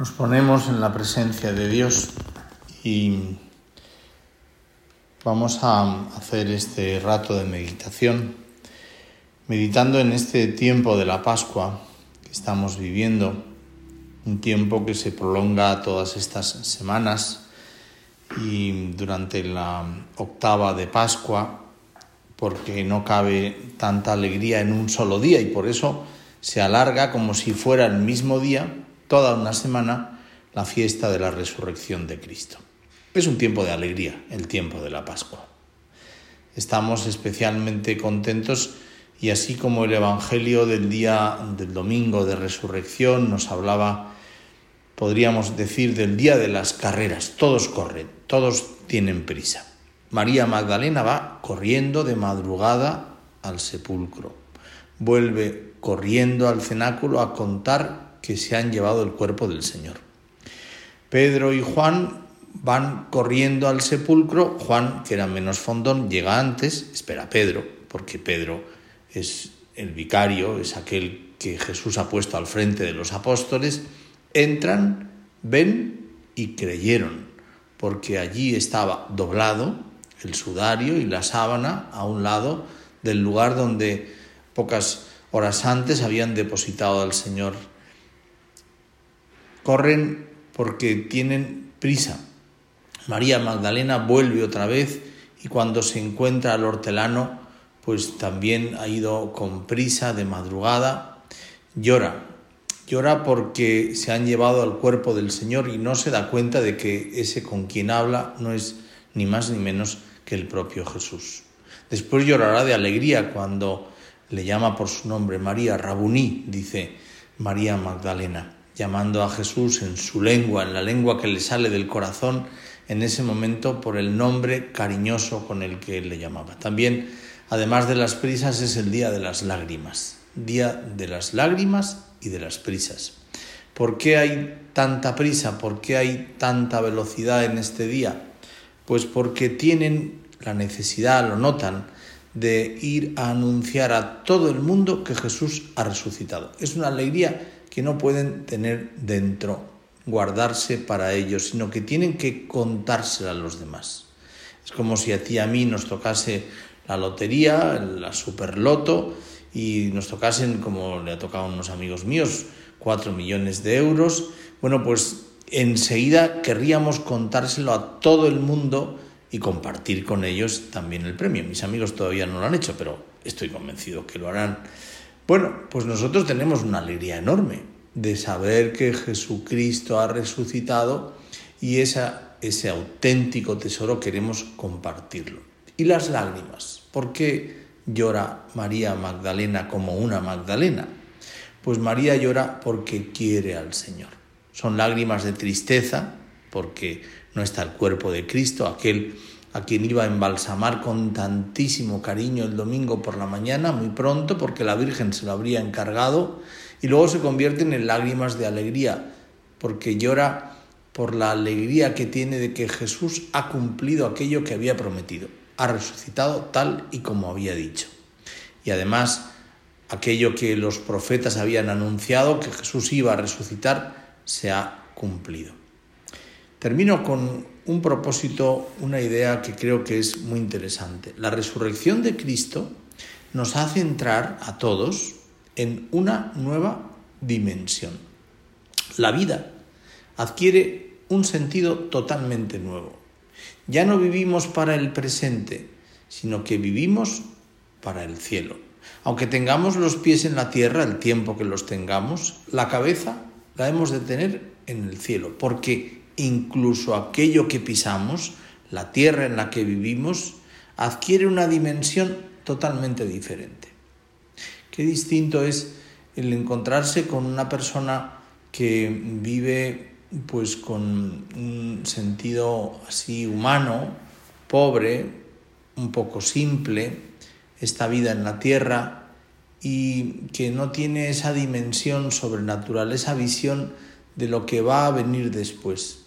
Nos ponemos en la presencia de Dios y vamos a hacer este rato de meditación, meditando en este tiempo de la Pascua que estamos viviendo, un tiempo que se prolonga todas estas semanas y durante la octava de Pascua, porque no cabe tanta alegría en un solo día y por eso se alarga como si fuera el mismo día toda una semana la fiesta de la resurrección de Cristo. Es un tiempo de alegría, el tiempo de la Pascua. Estamos especialmente contentos y así como el Evangelio del día del domingo de resurrección nos hablaba, podríamos decir, del día de las carreras. Todos corren, todos tienen prisa. María Magdalena va corriendo de madrugada al sepulcro. Vuelve corriendo al cenáculo a contar que se han llevado el cuerpo del Señor. Pedro y Juan van corriendo al sepulcro. Juan, que era menos fondón, llega antes, espera a Pedro, porque Pedro es el vicario, es aquel que Jesús ha puesto al frente de los apóstoles. Entran, ven y creyeron, porque allí estaba doblado el sudario y la sábana a un lado del lugar donde pocas horas antes habían depositado al Señor corren porque tienen prisa. María Magdalena vuelve otra vez y cuando se encuentra al hortelano, pues también ha ido con prisa de madrugada, llora. Llora porque se han llevado al cuerpo del Señor y no se da cuenta de que ese con quien habla no es ni más ni menos que el propio Jesús. Después llorará de alegría cuando le llama por su nombre María Rabuní, dice María Magdalena llamando a Jesús en su lengua, en la lengua que le sale del corazón en ese momento por el nombre cariñoso con el que le llamaba. También, además de las prisas, es el día de las lágrimas, día de las lágrimas y de las prisas. ¿Por qué hay tanta prisa? ¿Por qué hay tanta velocidad en este día? Pues porque tienen la necesidad, lo notan, de ir a anunciar a todo el mundo que Jesús ha resucitado. Es una alegría que no pueden tener dentro, guardarse para ellos, sino que tienen que contársela a los demás. Es como si a ti y a mí nos tocase la lotería, la superloto, y nos tocasen, como le ha tocado a unos amigos míos, cuatro millones de euros. Bueno, pues enseguida querríamos contárselo a todo el mundo y compartir con ellos también el premio. Mis amigos todavía no lo han hecho, pero estoy convencido que lo harán. Bueno, pues nosotros tenemos una alegría enorme de saber que Jesucristo ha resucitado y ese auténtico tesoro queremos compartirlo. Y las lágrimas, ¿por qué llora María Magdalena como una Magdalena? Pues María llora porque quiere al Señor. Son lágrimas de tristeza porque no está el cuerpo de Cristo, aquel a quien iba a embalsamar con tantísimo cariño el domingo por la mañana, muy pronto, porque la Virgen se lo habría encargado, y luego se convierten en lágrimas de alegría, porque llora por la alegría que tiene de que Jesús ha cumplido aquello que había prometido, ha resucitado tal y como había dicho. Y además, aquello que los profetas habían anunciado, que Jesús iba a resucitar, se ha cumplido. Termino con un propósito, una idea que creo que es muy interesante. La resurrección de Cristo nos hace entrar a todos en una nueva dimensión. La vida adquiere un sentido totalmente nuevo. Ya no vivimos para el presente, sino que vivimos para el cielo. Aunque tengamos los pies en la tierra el tiempo que los tengamos, la cabeza la hemos de tener en el cielo, porque incluso aquello que pisamos, la tierra en la que vivimos, adquiere una dimensión totalmente diferente. Qué distinto es el encontrarse con una persona que vive pues con un sentido así humano, pobre, un poco simple, esta vida en la tierra y que no tiene esa dimensión sobrenatural, esa visión de lo que va a venir después.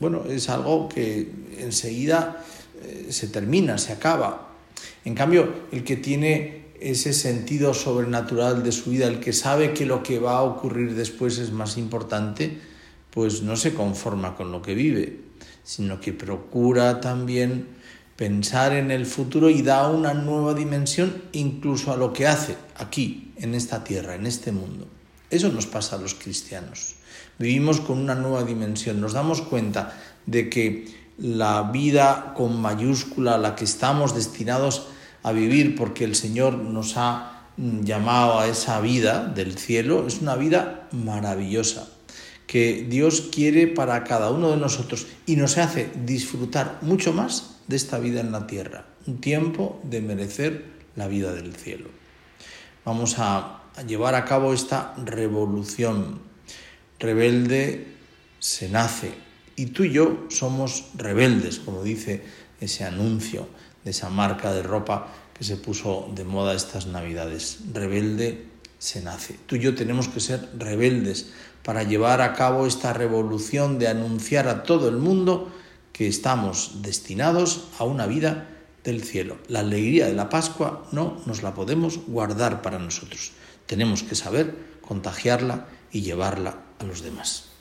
Bueno, es algo que enseguida eh, se termina, se acaba. En cambio, el que tiene ese sentido sobrenatural de su vida, el que sabe que lo que va a ocurrir después es más importante, pues no se conforma con lo que vive, sino que procura también pensar en el futuro y da una nueva dimensión incluso a lo que hace aquí, en esta tierra, en este mundo. Eso nos pasa a los cristianos. Vivimos con una nueva dimensión, nos damos cuenta de que la vida con mayúscula, la que estamos destinados a vivir porque el Señor nos ha llamado a esa vida del cielo, es una vida maravillosa que Dios quiere para cada uno de nosotros y nos hace disfrutar mucho más de esta vida en la tierra, un tiempo de merecer la vida del cielo. Vamos a, llevar a cabo esta revolución. Rebelde se nace y tú y yo somos rebeldes, como dice ese anuncio de esa marca de ropa que se puso de moda estas navidades. Rebelde se nace. Tú y yo tenemos que ser rebeldes para llevar a cabo esta revolución de anunciar a todo el mundo que estamos destinados a una vida del cielo. La alegría de la Pascua no nos la podemos guardar para nosotros. Tenemos que saber contagiarla y llevarla a los demás.